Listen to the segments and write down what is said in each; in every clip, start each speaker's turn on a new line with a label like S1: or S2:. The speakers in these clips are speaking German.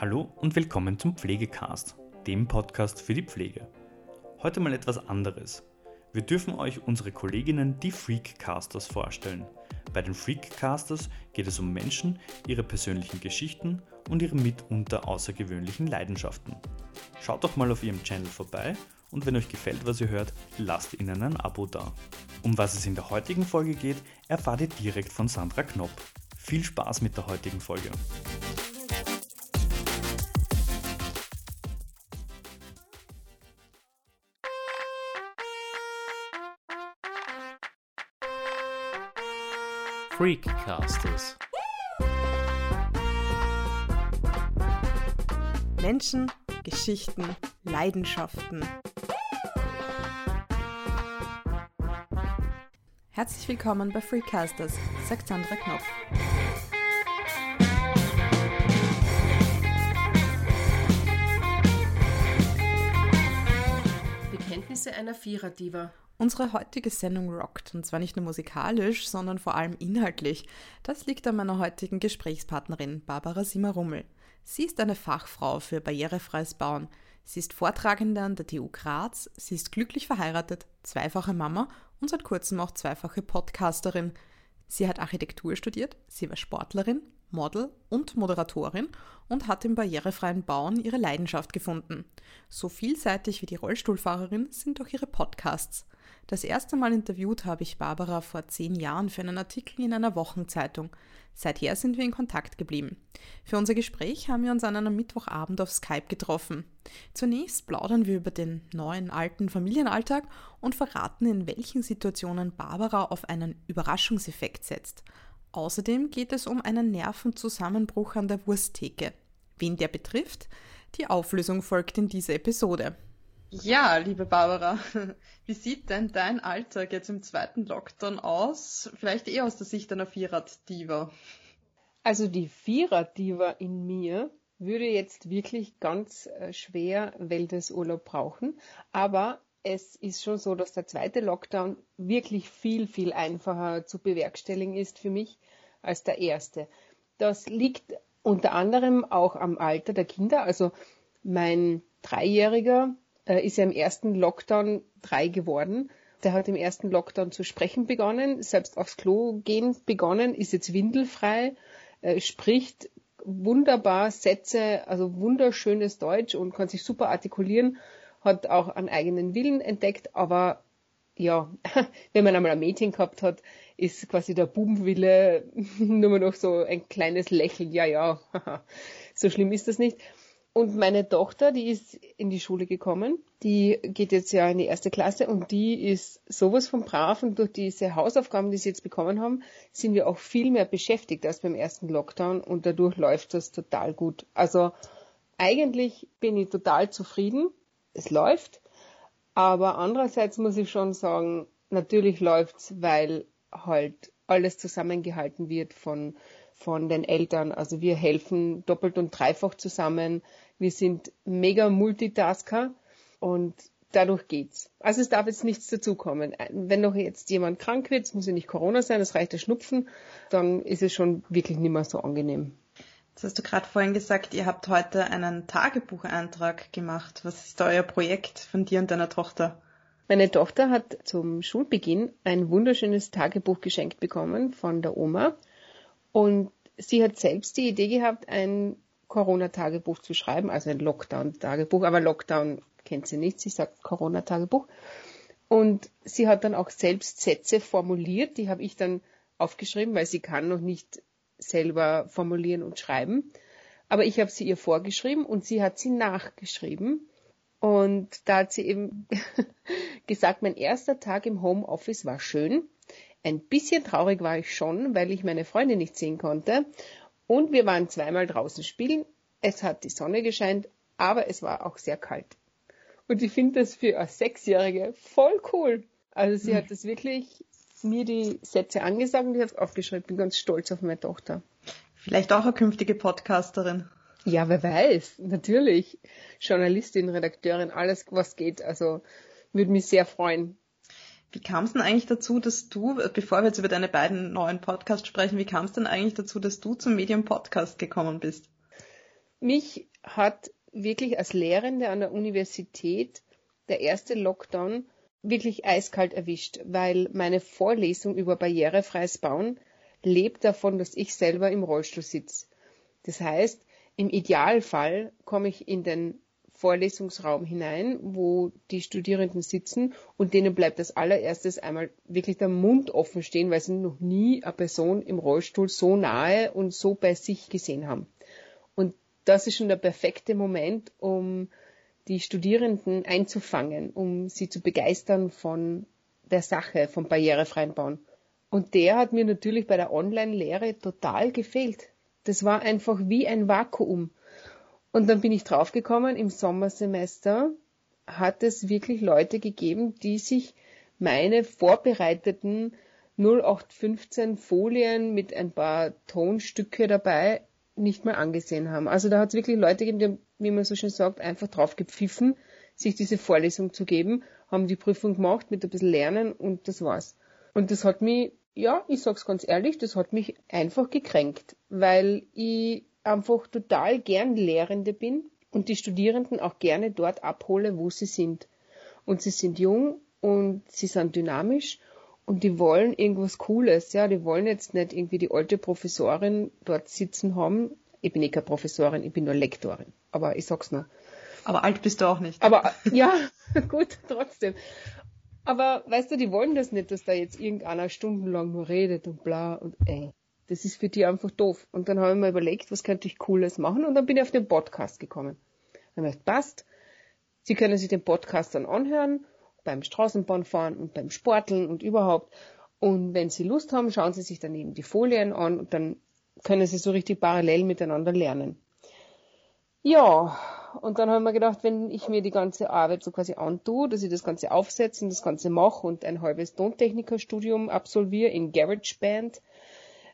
S1: Hallo und willkommen zum Pflegecast, dem Podcast für die Pflege. Heute mal etwas anderes. Wir dürfen euch unsere Kolleginnen, die Freakcasters, vorstellen. Bei den Freakcasters geht es um Menschen, ihre persönlichen Geschichten und ihre mitunter außergewöhnlichen Leidenschaften. Schaut doch mal auf ihrem Channel vorbei und wenn euch gefällt, was ihr hört, lasst ihnen ein Abo da. Um was es in der heutigen Folge geht, erfahrt ihr direkt von Sandra Knopp. Viel Spaß mit der heutigen Folge.
S2: Freakcasters.
S3: Menschen, Geschichten, Leidenschaften. Herzlich willkommen bei Freakcasters, sagt Sandra Knopf.
S4: Bekenntnisse einer Vierer-Diva.
S3: Unsere heutige Sendung rockt, und zwar nicht nur musikalisch, sondern vor allem inhaltlich. Das liegt an meiner heutigen Gesprächspartnerin Barbara Simmer-Rummel. Sie ist eine Fachfrau für barrierefreies Bauen. Sie ist Vortragende an der TU Graz, sie ist glücklich verheiratet, zweifache Mama und seit kurzem auch zweifache Podcasterin. Sie hat Architektur studiert, sie war Sportlerin, Model und Moderatorin und hat im barrierefreien Bauen ihre Leidenschaft gefunden. So vielseitig wie die Rollstuhlfahrerin sind auch ihre Podcasts. Das erste Mal interviewt habe ich Barbara vor zehn Jahren für einen Artikel in einer Wochenzeitung. Seither sind wir in Kontakt geblieben. Für unser Gespräch haben wir uns an einem Mittwochabend auf Skype getroffen. Zunächst plaudern wir über den neuen alten Familienalltag und verraten, in welchen Situationen Barbara auf einen Überraschungseffekt setzt. Außerdem geht es um einen Nervenzusammenbruch an der Wursttheke. Wen der betrifft? Die Auflösung folgt in dieser Episode. Ja, liebe Barbara, wie sieht denn dein Alltag jetzt im zweiten Lockdown aus? Vielleicht eher aus der Sicht einer Vierrad-Diva.
S4: Also die Vierer-Diva in mir würde jetzt wirklich ganz äh, schwer Wellnessurlaub brauchen. Aber es ist schon so, dass der zweite Lockdown wirklich viel, viel einfacher zu bewerkstelligen ist für mich als der erste. Das liegt unter anderem auch am Alter der Kinder. Also mein Dreijähriger äh, ist ja im ersten Lockdown drei geworden. Der hat im ersten Lockdown zu sprechen begonnen, selbst aufs Klo gehen begonnen, ist jetzt windelfrei, äh, spricht wunderbar Sätze, also wunderschönes Deutsch und kann sich super artikulieren, hat auch einen eigenen Willen entdeckt, aber ja, wenn man einmal ein Mädchen gehabt hat, ist quasi der Bubenwille nur noch so ein kleines Lächeln. Ja, ja, so schlimm ist das nicht. Und meine Tochter, die ist in die Schule gekommen, die geht jetzt ja in die erste Klasse und die ist sowas von brav und durch diese Hausaufgaben, die sie jetzt bekommen haben, sind wir auch viel mehr beschäftigt als beim ersten Lockdown und dadurch läuft das total gut. Also eigentlich bin ich total zufrieden. Es läuft. Aber andererseits muss ich schon sagen, natürlich läuft's, weil halt alles zusammengehalten wird von von den Eltern. Also wir helfen doppelt und dreifach zusammen. Wir sind mega Multitasker und dadurch geht's. Also es darf jetzt nichts dazukommen. Wenn noch jetzt jemand krank wird, es muss ja nicht Corona sein, es reicht der Schnupfen, dann ist es schon wirklich nicht mehr so angenehm.
S3: Jetzt hast du gerade vorhin gesagt, ihr habt heute einen Tagebucheintrag gemacht. Was ist euer Projekt von dir und deiner Tochter?
S4: Meine Tochter hat zum Schulbeginn ein wunderschönes Tagebuch geschenkt bekommen von der Oma. Und sie hat selbst die Idee gehabt, ein Corona-Tagebuch zu schreiben, also ein Lockdown-Tagebuch, aber Lockdown kennt sie nicht, sie sagt Corona-Tagebuch. Und sie hat dann auch selbst Sätze formuliert, die habe ich dann aufgeschrieben, weil sie kann noch nicht selber formulieren und schreiben. Aber ich habe sie ihr vorgeschrieben und sie hat sie nachgeschrieben. Und da hat sie eben gesagt, mein erster Tag im Homeoffice war schön. Ein bisschen traurig war ich schon, weil ich meine Freunde nicht sehen konnte. Und wir waren zweimal draußen spielen. Es hat die Sonne gescheint, aber es war auch sehr kalt. Und ich finde das für eine Sechsjährige voll cool. Also sie hat das wirklich mir die Sätze angesagt und ich habe es aufgeschrieben. Bin ganz stolz auf meine Tochter.
S3: Vielleicht auch eine künftige Podcasterin.
S4: Ja, wer weiß. Natürlich. Journalistin, Redakteurin, alles was geht. Also würde mich sehr freuen.
S3: Wie kam es denn eigentlich dazu, dass du, bevor wir jetzt über deine beiden neuen Podcasts sprechen, wie kam es denn eigentlich dazu, dass du zum Medium Podcast gekommen bist?
S4: Mich hat wirklich als Lehrende an der Universität der erste Lockdown wirklich eiskalt erwischt, weil meine Vorlesung über barrierefreies Bauen lebt davon, dass ich selber im Rollstuhl sitze. Das heißt, im Idealfall komme ich in den Vorlesungsraum hinein, wo die Studierenden sitzen und denen bleibt als allererstes einmal wirklich der Mund offen stehen, weil sie noch nie eine Person im Rollstuhl so nahe und so bei sich gesehen haben. Und das ist schon der perfekte Moment, um die Studierenden einzufangen, um sie zu begeistern von der Sache, vom barrierefreien Bauen. Und der hat mir natürlich bei der Online-Lehre total gefehlt. Das war einfach wie ein Vakuum. Und dann bin ich draufgekommen, im Sommersemester hat es wirklich Leute gegeben, die sich meine vorbereiteten 0815 Folien mit ein paar Tonstücke dabei nicht mal angesehen haben. Also da hat es wirklich Leute gegeben, die haben, wie man so schön sagt, einfach drauf gepfiffen, sich diese Vorlesung zu geben, haben die Prüfung gemacht mit ein bisschen Lernen und das war's. Und das hat mich, ja, ich sag's ganz ehrlich, das hat mich einfach gekränkt, weil ich einfach total gern Lehrende bin und die Studierenden auch gerne dort abhole, wo sie sind. Und sie sind jung und sie sind dynamisch und die wollen irgendwas Cooles, ja, die wollen jetzt nicht irgendwie die alte Professorin dort sitzen haben. Ich bin eh keine Professorin, ich bin nur Lektorin, aber ich sag's nur.
S3: Aber alt bist du auch nicht.
S4: Aber ja, gut, trotzdem. Aber weißt du, die wollen das nicht, dass da jetzt irgendeiner stundenlang nur redet und bla und ey. Das ist für die einfach doof. Und dann habe ich mir überlegt, was könnte ich Cooles machen und dann bin ich auf den Podcast gekommen. Dann habe ich gedacht, passt. Sie können sich den Podcast dann anhören beim Straßenbahnfahren und beim Sporteln und überhaupt. Und wenn Sie Lust haben, schauen Sie sich dann eben die Folien an und dann können Sie so richtig parallel miteinander lernen. Ja, und dann haben wir gedacht, wenn ich mir die ganze Arbeit so quasi antue, dass ich das Ganze aufsetze und das Ganze mache und ein halbes Tontechnikerstudium absolviere in GarageBand,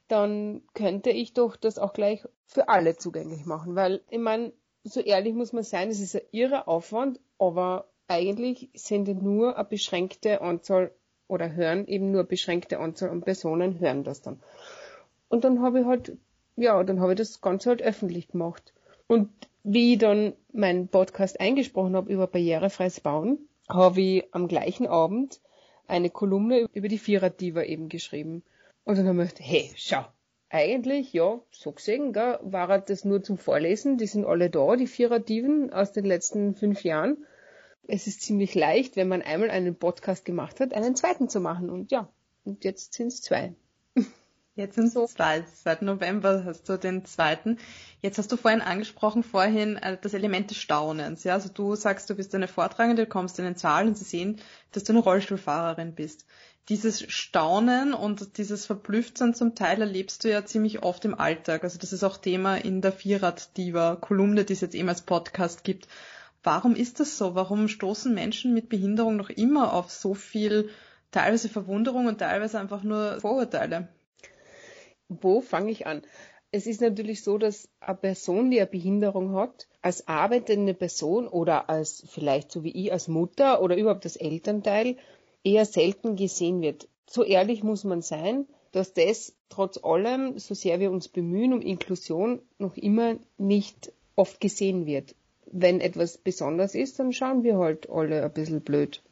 S4: dann könnte ich doch das auch gleich für alle zugänglich machen. Weil, ich meine, so ehrlich muss man sein, es ist ein irrer Aufwand, aber eigentlich sind nur eine beschränkte Anzahl oder hören eben nur eine beschränkte Anzahl an Personen hören das dann. Und dann habe ich halt, ja, dann habe ich das Ganze halt öffentlich gemacht. Und wie ich dann meinen Podcast eingesprochen habe über barrierefreies Bauen, habe ich am gleichen Abend eine Kolumne über die Vierer-Diva eben geschrieben. Und dann habe ich gedacht, hey, schau, eigentlich, ja, so gesehen, gell, war das nur zum Vorlesen, die sind alle da, die Vierer-Diven aus den letzten fünf Jahren es ist ziemlich leicht, wenn man einmal einen Podcast gemacht hat, einen zweiten zu machen. Und ja, und jetzt sind es zwei.
S3: Jetzt sind es so. zwei. Seit November hast du den zweiten. Jetzt hast du vorhin angesprochen, vorhin äh, das Element des Staunens. Ja, also du sagst, du bist eine Vortragende, du kommst in den Saal und sie sehen, dass du eine Rollstuhlfahrerin bist. Dieses Staunen und dieses Verblüfftsein zum Teil erlebst du ja ziemlich oft im Alltag. Also das ist auch Thema in der Vierrad-Diva-Kolumne, die es jetzt eben als Podcast gibt. Warum ist das so? Warum stoßen Menschen mit Behinderung noch immer auf so viel teilweise Verwunderung und teilweise einfach nur Vorurteile?
S4: Wo fange ich an? Es ist natürlich so, dass eine Person, die eine Behinderung hat, als arbeitende Person oder als vielleicht so wie ich als Mutter oder überhaupt als Elternteil eher selten gesehen wird. So ehrlich muss man sein, dass das trotz allem, so sehr wir uns bemühen um Inklusion, noch immer nicht oft gesehen wird wenn etwas besonders ist, dann schauen wir halt alle ein bisschen blöd.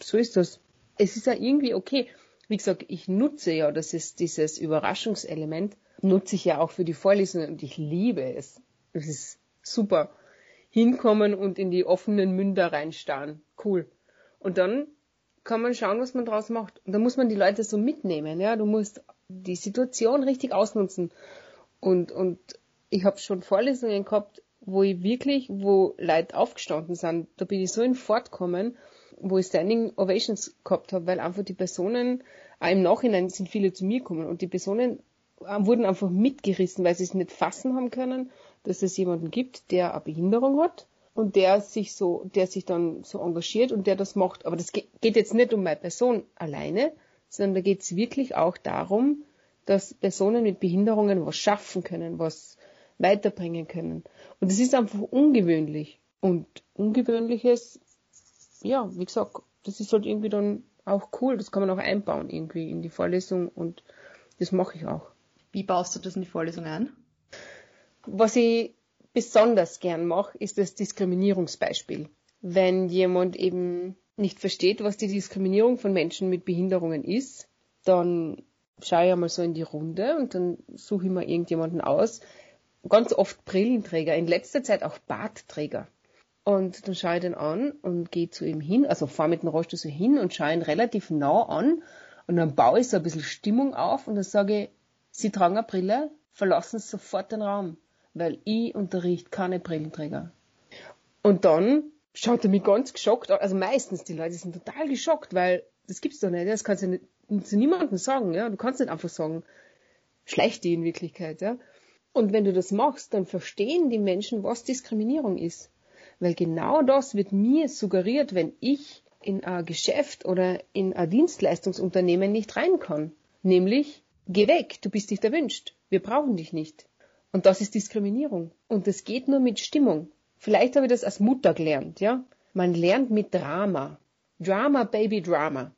S4: So ist das. Es ist ja irgendwie okay. Wie gesagt, ich nutze ja, das ist dieses Überraschungselement, nutze ich ja auch für die Vorlesungen und ich liebe es. Es ist super. Hinkommen und in die offenen Münder reinstarren. Cool. Und dann kann man schauen, was man draus macht. Und da muss man die Leute so mitnehmen, ja. Du musst die Situation richtig ausnutzen. Und, und ich habe schon Vorlesungen gehabt, wo ich wirklich, wo Leute aufgestanden sind, da bin ich so in Fortkommen, wo ich Standing Ovations gehabt habe, weil einfach die Personen, auch im Nachhinein sind viele zu mir gekommen und die Personen äh, wurden einfach mitgerissen, weil sie es nicht fassen haben können, dass es jemanden gibt, der eine Behinderung hat und der sich so, der sich dann so engagiert und der das macht. Aber das geht jetzt nicht um meine Person alleine, sondern da geht es wirklich auch darum, dass Personen mit Behinderungen was schaffen können, was weiterbringen können. Und es ist einfach ungewöhnlich. Und Ungewöhnliches, ja, wie gesagt, das ist halt irgendwie dann auch cool. Das kann man auch einbauen irgendwie in die Vorlesung und das mache ich auch.
S3: Wie baust du das in die Vorlesung ein?
S4: Was ich besonders gern mache, ist das Diskriminierungsbeispiel. Wenn jemand eben nicht versteht, was die Diskriminierung von Menschen mit Behinderungen ist, dann schaue ich einmal so in die Runde und dann suche ich mir irgendjemanden aus. Ganz oft Brillenträger, in letzter Zeit auch Bartträger. Und dann schaue ich den an und gehe zu ihm hin, also fahre mit dem Rollstuhl so hin und schaue ihn relativ nah an und dann baue ich so ein bisschen Stimmung auf und dann sage ich, Sie tragen eine Brille, verlassen Sie sofort den Raum, weil ich unterrichte keine Brillenträger. Und dann schaut er mich ganz geschockt an, also meistens die Leute sind total geschockt, weil das gibt's doch nicht, das kannst du nicht zu niemandem sagen, ja, du kannst nicht einfach sagen, schlecht die in Wirklichkeit, ja. Und wenn du das machst, dann verstehen die Menschen, was Diskriminierung ist. Weil genau das wird mir suggeriert, wenn ich in ein Geschäft oder in ein Dienstleistungsunternehmen nicht rein kann. Nämlich, geh weg, du bist nicht erwünscht. Wir brauchen dich nicht. Und das ist Diskriminierung. Und das geht nur mit Stimmung. Vielleicht habe ich das als Mutter gelernt, ja. Man lernt mit Drama. Drama, Baby Drama.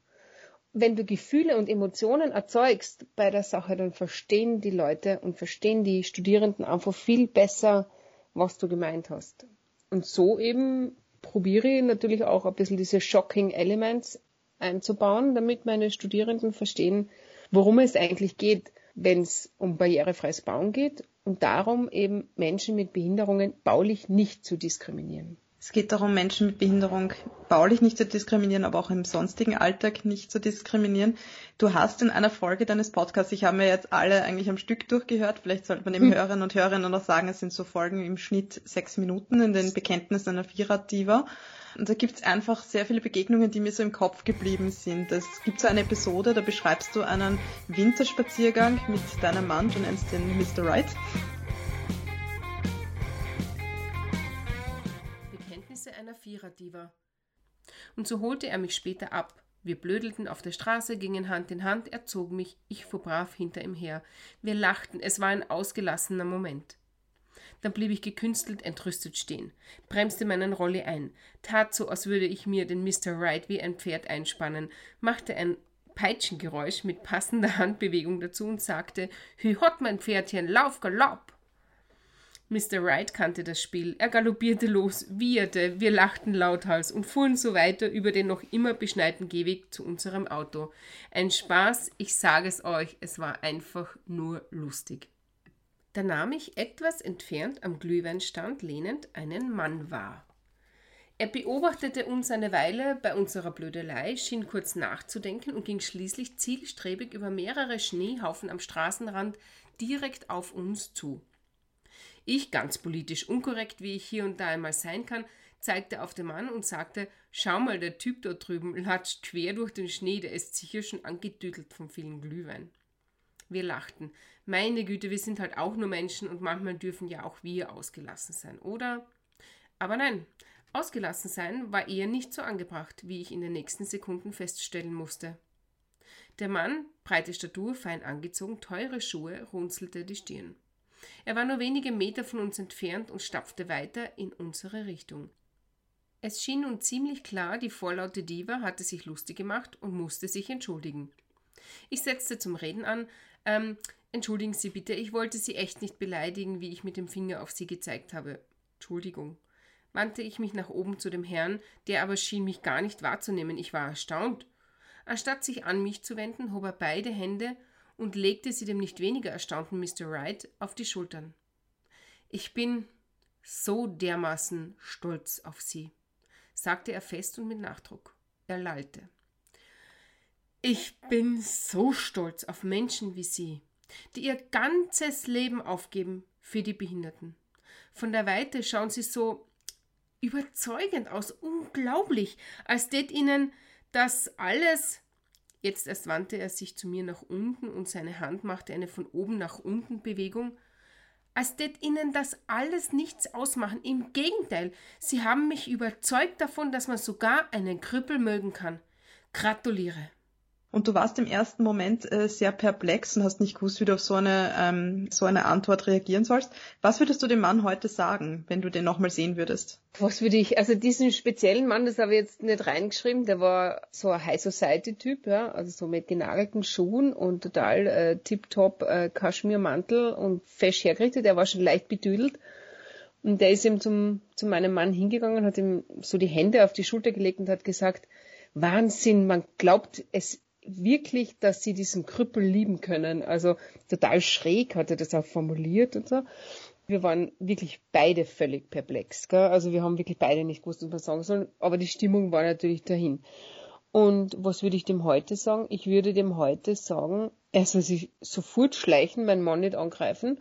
S4: Wenn du Gefühle und Emotionen erzeugst bei der Sache, dann verstehen die Leute und verstehen die Studierenden einfach viel besser, was du gemeint hast. Und so eben probiere ich natürlich auch ein bisschen diese Shocking Elements einzubauen, damit meine Studierenden verstehen, worum es eigentlich geht, wenn es um barrierefreies Bauen geht und darum eben Menschen mit Behinderungen baulich nicht zu diskriminieren.
S3: Es geht darum, Menschen mit Behinderung baulich nicht zu diskriminieren, aber auch im sonstigen Alltag nicht zu diskriminieren. Du hast in einer Folge deines Podcasts, ich habe mir jetzt alle eigentlich am Stück durchgehört, vielleicht sollte man dem hm. Hörerinnen und Hörerinnen noch sagen, es sind so Folgen im Schnitt sechs Minuten in den Bekenntnissen einer Vierer-Diva. Und da gibt es einfach sehr viele Begegnungen, die mir so im Kopf geblieben sind. Es gibt so eine Episode, da beschreibst du einen Winterspaziergang mit deinem Mann, du nennst den Mr. Right.
S2: Viererdiva. Und so holte er mich später ab. Wir blödelten auf der Straße, gingen Hand in Hand, er zog mich, ich fuhr brav hinter ihm her. Wir lachten, es war ein ausgelassener Moment. Dann blieb ich gekünstelt entrüstet stehen, bremste meinen Rolli ein, tat so, als würde ich mir den Mr. Wright wie ein Pferd einspannen, machte ein Peitschengeräusch mit passender Handbewegung dazu und sagte: Hü hot, mein Pferdchen, lauf galopp! Mr. Wright kannte das Spiel. Er galoppierte los, wieherte, wir lachten lauthals und fuhren so weiter über den noch immer beschneiten Gehweg zu unserem Auto. Ein Spaß, ich sage es euch, es war einfach nur lustig. Da nahm ich etwas entfernt am Glühweinstand lehnend einen Mann wahr. Er beobachtete uns eine Weile bei unserer Blödelei, schien kurz nachzudenken und ging schließlich zielstrebig über mehrere Schneehaufen am Straßenrand direkt auf uns zu. Ich, ganz politisch unkorrekt, wie ich hier und da einmal sein kann, zeigte auf den Mann und sagte, schau mal, der Typ dort drüben latscht quer durch den Schnee, der ist sicher schon angedüdelt vom vielen Glühwein. Wir lachten. Meine Güte, wir sind halt auch nur Menschen und manchmal dürfen ja auch wir ausgelassen sein, oder? Aber nein, ausgelassen sein war eher nicht so angebracht, wie ich in den nächsten Sekunden feststellen musste. Der Mann, breite Statur, fein angezogen, teure Schuhe, runzelte die Stirn. Er war nur wenige Meter von uns entfernt und stapfte weiter in unsere Richtung. Es schien nun ziemlich klar, die vorlaute Diva hatte sich lustig gemacht und musste sich entschuldigen. Ich setzte zum Reden an. Ähm, entschuldigen Sie bitte, ich wollte Sie echt nicht beleidigen, wie ich mit dem Finger auf Sie gezeigt habe. Entschuldigung. Wandte ich mich nach oben zu dem Herrn, der aber schien mich gar nicht wahrzunehmen. Ich war erstaunt. Anstatt sich an mich zu wenden, hob er beide Hände und legte sie dem nicht weniger erstaunten Mr. Wright auf die Schultern. Ich bin so dermaßen stolz auf Sie, sagte er fest und mit Nachdruck. Er lallte. Ich bin so stolz auf Menschen wie Sie, die ihr ganzes Leben aufgeben für die Behinderten. Von der Weite schauen Sie so überzeugend aus, unglaublich, als tät Ihnen das alles Jetzt erst wandte er sich zu mir nach unten und seine Hand machte eine von oben nach unten Bewegung. Als tät ihnen das alles nichts ausmachen. Im Gegenteil, sie haben mich überzeugt davon, dass man sogar einen Krüppel mögen kann. Gratuliere.
S3: Und du warst im ersten Moment äh, sehr perplex und hast nicht gewusst, wie du auf so eine, ähm, so eine Antwort reagieren sollst. Was würdest du dem Mann heute sagen, wenn du den nochmal sehen würdest?
S4: Was würde ich, also diesen speziellen Mann, das habe ich jetzt nicht reingeschrieben, der war so ein High Society Typ, ja, also so mit genagelten Schuhen und total äh, tiptop äh, Kaschmirmantel und fesch hergerichtet, der war schon leicht betüdelt. Und der ist eben zum, zu meinem Mann hingegangen, hat ihm so die Hände auf die Schulter gelegt und hat gesagt, Wahnsinn, man glaubt es wirklich, dass sie diesen Krüppel lieben können. Also total schräg hat er das auch formuliert und so. Wir waren wirklich beide völlig perplex. Gell? Also wir haben wirklich beide nicht gewusst, was wir sagen sollen. Aber die Stimmung war natürlich dahin. Und was würde ich dem heute sagen? Ich würde dem heute sagen, er soll sich sofort schleichen, meinen Mann nicht angreifen.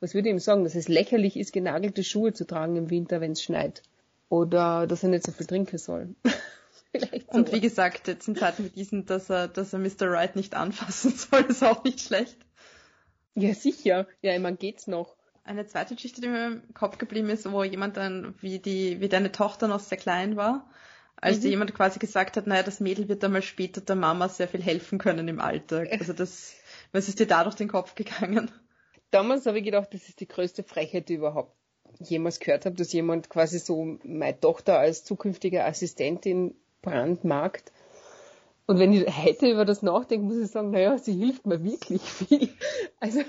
S4: Was würde ich ihm sagen? Dass es lächerlich ist, genagelte Schuhe zu tragen im Winter, wenn es schneit. Oder dass er nicht so viel trinken soll.
S3: Vielleicht so. Und wie gesagt, jetzt in Zeiten wie diesen, dass er, dass er Mr. Wright nicht anfassen soll, ist auch nicht schlecht.
S4: Ja, sicher. Ja, meine, geht's noch.
S3: Eine zweite Geschichte, die mir im Kopf geblieben ist, wo jemand dann, wie die, wie deine Tochter noch sehr klein war, als mhm. dir jemand quasi gesagt hat, naja, das Mädel wird einmal später der Mama sehr viel helfen können im Alltag. Also das, was ist dir da durch den Kopf gegangen?
S4: Damals habe ich gedacht, das ist die größte Frechheit, die überhaupt jemals gehört habe, dass jemand quasi so meine Tochter als zukünftige Assistentin brandmarkt. Und wenn ich heute über das nachdenke, muss ich sagen, naja, sie hilft mir wirklich viel. Also,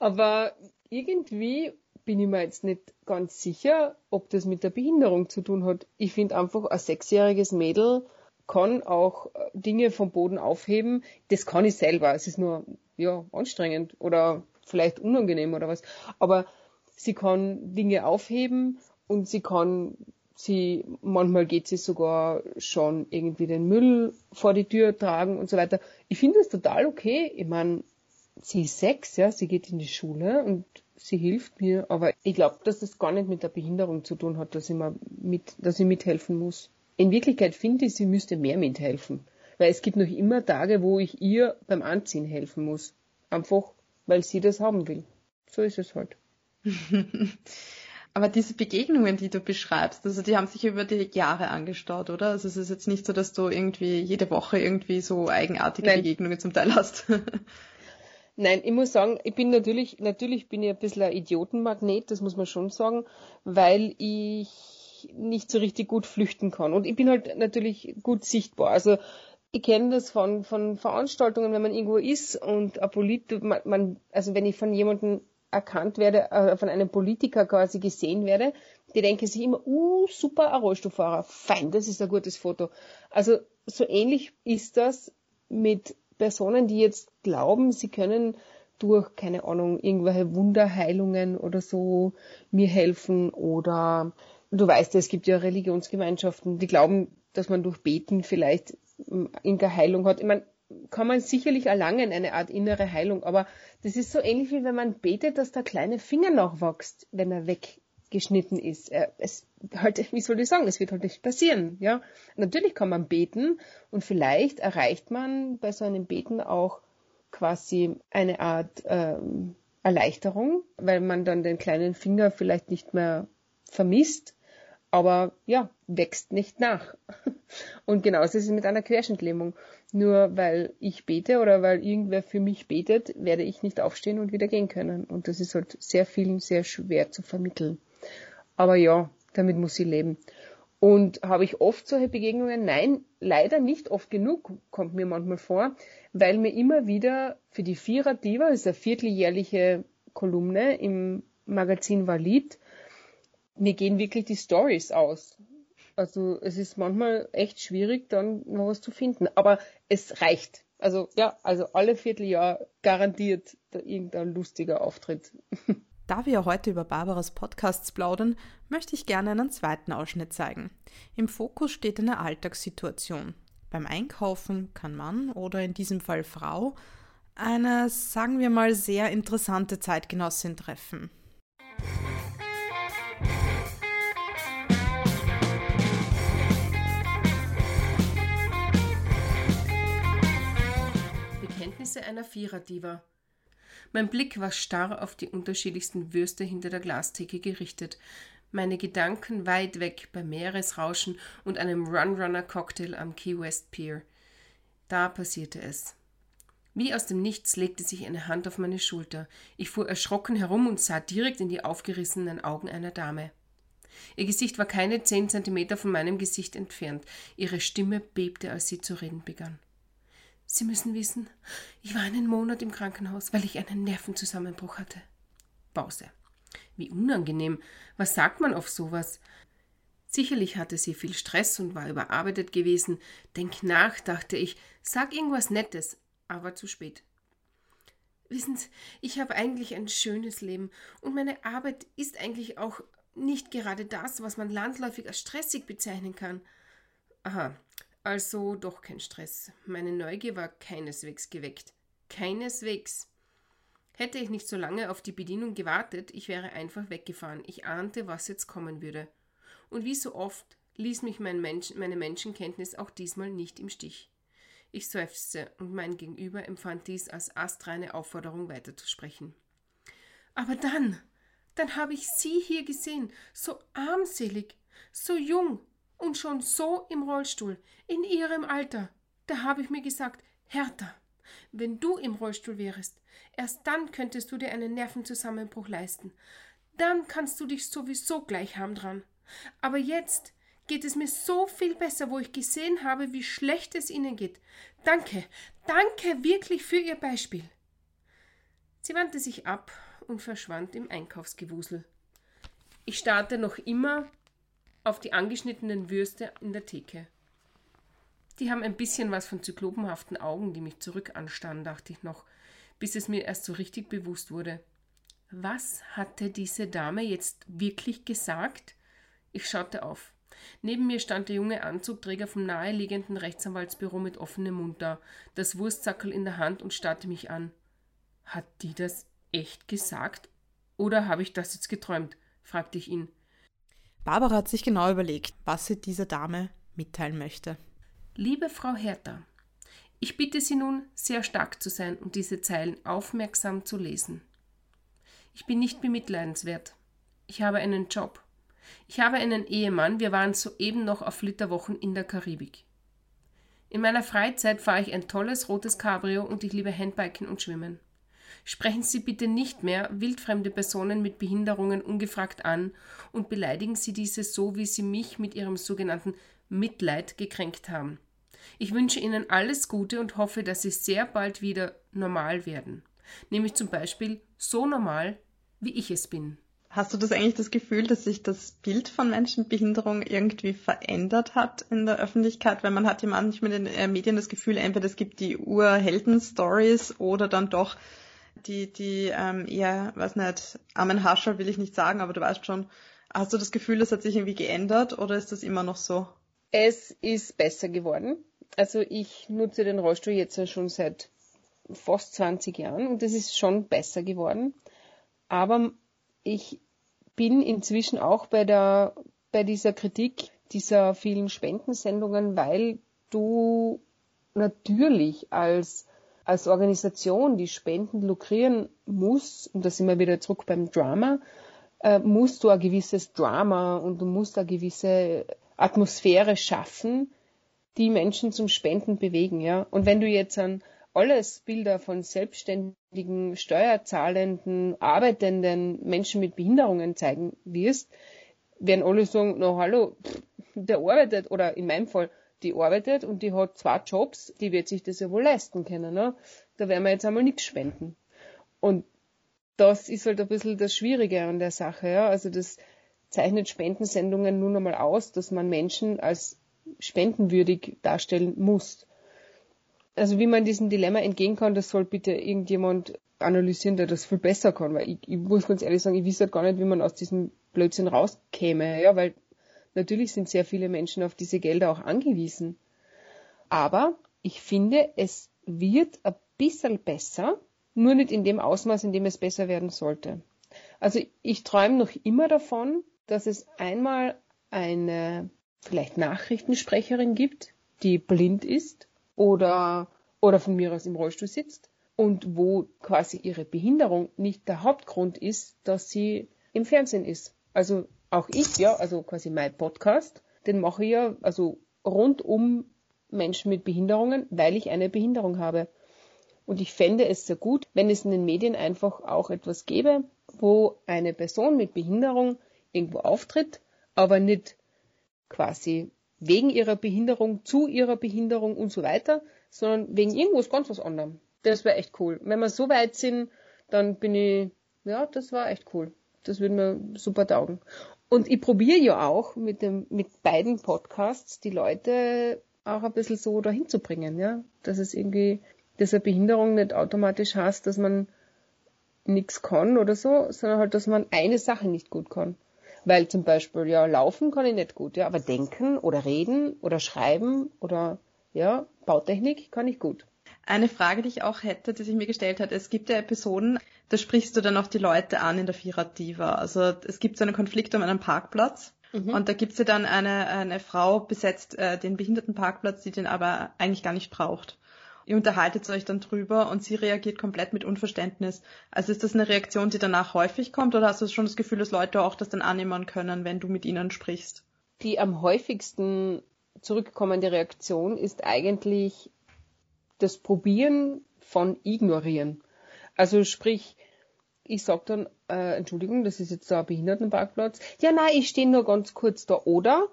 S4: aber irgendwie bin ich mir jetzt nicht ganz sicher, ob das mit der Behinderung zu tun hat. Ich finde einfach, ein sechsjähriges Mädel kann auch äh, Dinge vom Boden aufheben. Das kann ich selber. Es ist nur, ja, anstrengend oder vielleicht unangenehm oder was. Aber sie kann Dinge aufheben und sie kann sie, manchmal geht sie sogar schon irgendwie den Müll vor die Tür tragen und so weiter. Ich finde das total okay. Ich meine, sie ist sechs, ja, sie geht in die Schule und sie hilft mir, aber ich glaube, dass das gar nicht mit der Behinderung zu tun hat, dass ich mal mit, dass ich mithelfen muss. In Wirklichkeit finde ich, sie müsste mehr mithelfen. Weil es gibt noch immer Tage, wo ich ihr beim Anziehen helfen muss. Einfach, weil sie das haben will. So ist es halt.
S3: Aber diese Begegnungen, die du beschreibst, also die haben sich über die Jahre angestaut, oder? Also es ist jetzt nicht so, dass du irgendwie jede Woche irgendwie so eigenartige Nein. Begegnungen zum Teil hast.
S4: Nein, ich muss sagen, ich bin natürlich, natürlich bin ich ein bisschen ein Idiotenmagnet, das muss man schon sagen, weil ich nicht so richtig gut flüchten kann. Und ich bin halt natürlich gut sichtbar. Also ich kenne das von, von Veranstaltungen, wenn man irgendwo ist und ein Polit, man, man, also wenn ich von jemandem erkannt werde, äh, von einem Politiker quasi gesehen werde, die denken sich immer, uh, super, ein Rollstuhlfahrer, fein, das ist ein gutes Foto. Also so ähnlich ist das mit Personen, die jetzt glauben, sie können durch, keine Ahnung, irgendwelche Wunderheilungen oder so mir helfen oder du weißt, es gibt ja Religionsgemeinschaften, die glauben, dass man durch Beten vielleicht irgendeine Heilung hat. Ich meine, kann man sicherlich erlangen, eine Art innere Heilung, aber das ist so ähnlich wie wenn man betet, dass der kleine Finger nachwächst, wenn er weggeschnitten ist. Es halt, wie soll ich sagen, es wird halt nicht passieren, ja. Natürlich kann man beten und vielleicht erreicht man bei so einem Beten auch quasi eine Art ähm, Erleichterung, weil man dann den kleinen Finger vielleicht nicht mehr vermisst aber ja, wächst nicht nach. Und genauso ist es mit einer Querschnittlähmung. Nur weil ich bete oder weil irgendwer für mich betet, werde ich nicht aufstehen und wieder gehen können. Und das ist halt sehr vielen sehr schwer zu vermitteln. Aber ja, damit muss sie leben. Und habe ich oft solche Begegnungen? Nein, leider nicht oft genug, kommt mir manchmal vor, weil mir immer wieder für die Vierer Diva, das ist eine vierteljährliche Kolumne im Magazin Valid, mir gehen wirklich die Stories aus. Also es ist manchmal echt schwierig, dann noch was zu finden. Aber es reicht. Also ja, also alle Vierteljahr garantiert irgendein lustiger Auftritt.
S3: Da wir heute über Barbaras Podcasts plaudern, möchte ich gerne einen zweiten Ausschnitt zeigen. Im Fokus steht eine Alltagssituation. Beim Einkaufen kann Mann oder in diesem Fall Frau eine, sagen wir mal, sehr interessante Zeitgenossin treffen.
S2: Erlebnisse einer Viererdiva. Mein Blick war starr auf die unterschiedlichsten Würste hinter der Glastheke gerichtet, meine Gedanken weit weg beim Meeresrauschen und einem Run-Runner-Cocktail am Key West Pier. Da passierte es. Wie aus dem Nichts legte sich eine Hand auf meine Schulter. Ich fuhr erschrocken herum und sah direkt in die aufgerissenen Augen einer Dame. Ihr Gesicht war keine zehn Zentimeter von meinem Gesicht entfernt. Ihre Stimme bebte, als sie zu reden begann. Sie müssen wissen, ich war einen Monat im Krankenhaus, weil ich einen Nervenzusammenbruch hatte. Pause. Wie unangenehm. Was sagt man auf sowas? Sicherlich hatte sie viel Stress und war überarbeitet gewesen. Denk nach, dachte ich. Sag irgendwas Nettes. Aber zu spät. Wissen Sie, ich habe eigentlich ein schönes Leben und meine Arbeit ist eigentlich auch nicht gerade das, was man landläufig als stressig bezeichnen kann. Aha, also doch kein Stress. Meine Neugier war keineswegs geweckt. Keineswegs. Hätte ich nicht so lange auf die Bedienung gewartet, ich wäre einfach weggefahren. Ich ahnte, was jetzt kommen würde. Und wie so oft ließ mich mein Mensch, meine Menschenkenntnis auch diesmal nicht im Stich. Ich seufzte und mein Gegenüber empfand dies als astreine Aufforderung weiterzusprechen. Aber dann, dann habe ich Sie hier gesehen, so armselig, so jung und schon so im Rollstuhl, in Ihrem Alter. Da habe ich mir gesagt, Hertha, wenn du im Rollstuhl wärest, erst dann könntest du dir einen Nervenzusammenbruch leisten. Dann kannst du dich sowieso gleich haben dran. Aber jetzt, geht es mir so viel besser, wo ich gesehen habe, wie schlecht es Ihnen geht. Danke, danke wirklich für Ihr Beispiel. Sie wandte sich ab und verschwand im Einkaufsgewusel. Ich starrte noch immer auf die angeschnittenen Würste in der Theke. Die haben ein bisschen was von zyklopenhaften Augen, die mich zurück anstarren, dachte ich noch, bis es mir erst so richtig bewusst wurde. Was hatte diese Dame jetzt wirklich gesagt? Ich schaute auf. Neben mir stand der junge Anzugträger vom naheliegenden Rechtsanwaltsbüro mit offenem Mund da, das Wurstzackel in der Hand und starrte mich an. Hat die das echt gesagt? Oder habe ich das jetzt geträumt? fragte ich ihn.
S3: Barbara hat sich genau überlegt, was sie dieser Dame mitteilen möchte.
S2: Liebe Frau Hertha, ich bitte Sie nun, sehr stark zu sein und diese Zeilen aufmerksam zu lesen. Ich bin nicht bemitleidenswert. Ich habe einen Job. Ich habe einen Ehemann, wir waren soeben noch auf Flitterwochen in der Karibik. In meiner Freizeit fahre ich ein tolles rotes Cabrio und ich liebe Handbiken und Schwimmen. Sprechen Sie bitte nicht mehr wildfremde Personen mit Behinderungen ungefragt an und beleidigen Sie diese so, wie Sie mich mit Ihrem sogenannten Mitleid gekränkt haben. Ich wünsche Ihnen alles Gute und hoffe, dass Sie sehr bald wieder normal werden. Nämlich zum Beispiel so normal, wie ich es bin.
S3: Hast du das eigentlich das Gefühl, dass sich das Bild von Menschen mit Behinderung irgendwie verändert hat in der Öffentlichkeit? Weil man hat ja manchmal in den äh, Medien das Gefühl, entweder es gibt die Urhelden-Stories oder dann doch die, die ähm, eher, weiß nicht, armen Hascher will ich nicht sagen, aber du weißt schon, hast du das Gefühl, das hat sich irgendwie geändert oder ist das immer noch so?
S4: Es ist besser geworden. Also ich nutze den Rollstuhl jetzt schon seit fast 20 Jahren und es ist schon besser geworden. Aber ich bin inzwischen auch bei der, bei dieser Kritik dieser vielen Spendensendungen, weil du natürlich als, als Organisation, die Spenden lukrieren muss, und da sind wir wieder zurück beim Drama, äh, musst du ein gewisses Drama und du musst eine gewisse Atmosphäre schaffen, die Menschen zum Spenden bewegen, ja. Und wenn du jetzt an alles Bilder von selbstständigen, steuerzahlenden, arbeitenden Menschen mit Behinderungen zeigen wirst, werden alle sagen, na hallo, der arbeitet, oder in meinem Fall, die arbeitet und die hat zwei Jobs, die wird sich das ja wohl leisten können. Ne? Da werden wir jetzt einmal nichts spenden. Und das ist halt ein bisschen das Schwierige an der Sache. Ja? Also das zeichnet Spendensendungen nun einmal aus, dass man Menschen als spendenwürdig darstellen muss. Also wie man diesem Dilemma entgehen kann, das soll bitte irgendjemand analysieren, der das viel besser kann, weil ich, ich muss ganz ehrlich sagen, ich weiß halt gar nicht, wie man aus diesem Blödsinn rauskäme, ja, weil natürlich sind sehr viele Menschen auf diese Gelder auch angewiesen. Aber ich finde, es wird ein bisschen besser, nur nicht in dem Ausmaß, in dem es besser werden sollte. Also ich träume noch immer davon, dass es einmal eine vielleicht Nachrichtensprecherin gibt, die blind ist oder, oder von mir aus im Rollstuhl sitzt und wo quasi ihre Behinderung nicht der Hauptgrund ist, dass sie im Fernsehen ist. Also auch ich, ja, also quasi mein Podcast, den mache ich ja also rund um Menschen mit Behinderungen, weil ich eine Behinderung habe. Und ich fände es sehr gut, wenn es in den Medien einfach auch etwas gäbe, wo eine Person mit Behinderung irgendwo auftritt, aber nicht quasi wegen ihrer Behinderung, zu ihrer Behinderung und so weiter, sondern wegen irgendwas ganz was anderem. Das wäre echt cool. Wenn wir so weit sind, dann bin ich, ja, das war echt cool. das würde mir super taugen. Und ich probiere ja auch mit dem, mit beiden Podcasts die Leute auch ein bisschen so dahin zu bringen, ja. Dass es irgendwie, dass eine Behinderung nicht automatisch heißt, dass man nichts kann oder so, sondern halt, dass man eine Sache nicht gut kann. Weil zum Beispiel, ja, laufen kann ich nicht gut, ja, aber denken oder reden oder schreiben oder, ja, Bautechnik kann ich gut.
S3: Eine Frage, die ich auch hätte, die sich mir gestellt hat, es gibt ja Episoden, da sprichst du dann auch die Leute an in der Vierer-Diva. Also es gibt so einen Konflikt um einen Parkplatz mhm. und da gibt es ja dann eine, eine Frau besetzt äh, den Behindertenparkplatz, die den aber eigentlich gar nicht braucht. Ihr unterhaltet euch dann drüber und sie reagiert komplett mit Unverständnis. Also ist das eine Reaktion, die danach häufig kommt oder hast du schon das Gefühl, dass Leute auch das dann annehmen können, wenn du mit ihnen sprichst?
S4: Die am häufigsten zurückkommende Reaktion ist eigentlich das Probieren von Ignorieren. Also sprich, ich sag dann, äh, Entschuldigung, das ist jetzt so ein Behindertenparkplatz. Ja, nein, ich stehe nur ganz kurz da. Oder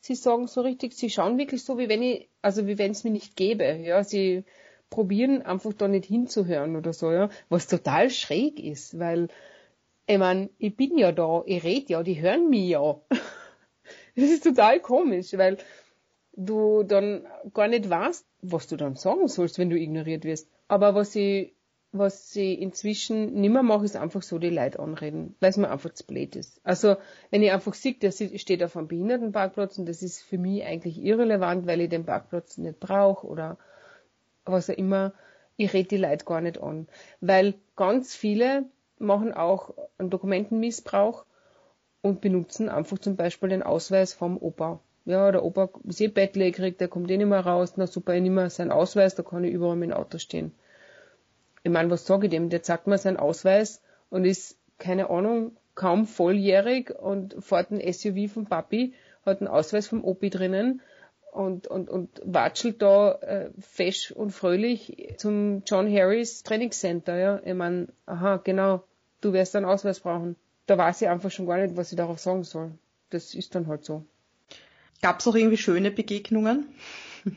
S4: sie sagen so richtig, sie schauen wirklich so, wie wenn ich, also wie wenn es mir nicht gäbe. Ja, sie probieren einfach da nicht hinzuhören oder so, ja, was total schräg ist, weil ich mein, ich bin ja da, ich rede ja, die hören mich ja. das ist total komisch, weil du dann gar nicht weißt, was du dann sagen sollst, wenn du ignoriert wirst. Aber was ich was ich inzwischen nimmer mache, ist einfach so die Leute anreden, weil es mir einfach zu blöd ist. Also, wenn ich einfach sehe, der steht auf einem Behindertenparkplatz und das ist für mich eigentlich irrelevant, weil ich den Parkplatz nicht brauche oder was auch immer, ich rede die Leute gar nicht an. Weil ganz viele machen auch einen Dokumentenmissbrauch und benutzen einfach zum Beispiel den Ausweis vom Opa. Ja, der Opa ist eh bettlägerig, der kommt eh nicht mehr raus, na super, ich nehme seinen Ausweis, da kann ich überall mit dem Auto stehen ich meine, was sage ich dem? Der zeigt mir seinen Ausweis und ist, keine Ahnung, kaum volljährig und fährt ein SUV vom Papi, hat einen Ausweis vom Opi drinnen und, und, und watschelt da äh, fesch und fröhlich zum John Harris Trainingscenter. Ja? Ich meine, aha, genau, du wirst einen Ausweis brauchen. Da weiß ich einfach schon gar nicht, was ich darauf sagen soll. Das ist dann halt so.
S3: Gab es auch irgendwie schöne Begegnungen?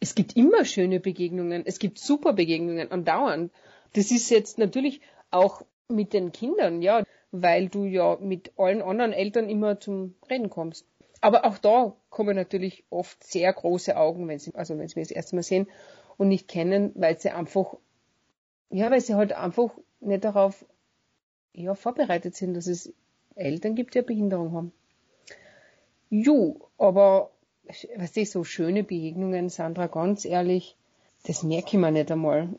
S4: es gibt immer schöne Begegnungen, es gibt super Begegnungen andauernd. Das ist jetzt natürlich auch mit den Kindern, ja, weil du ja mit allen anderen Eltern immer zum Reden kommst. Aber auch da kommen natürlich oft sehr große Augen, wenn sie, also wenn sie mich das erste Mal sehen und nicht kennen, weil sie einfach, ja, weil sie halt einfach nicht darauf, ja, vorbereitet sind, dass es Eltern gibt, die eine Behinderung haben. Jo, aber was ich so schöne Begegnungen, Sandra, ganz ehrlich, das merke ich mir nicht einmal.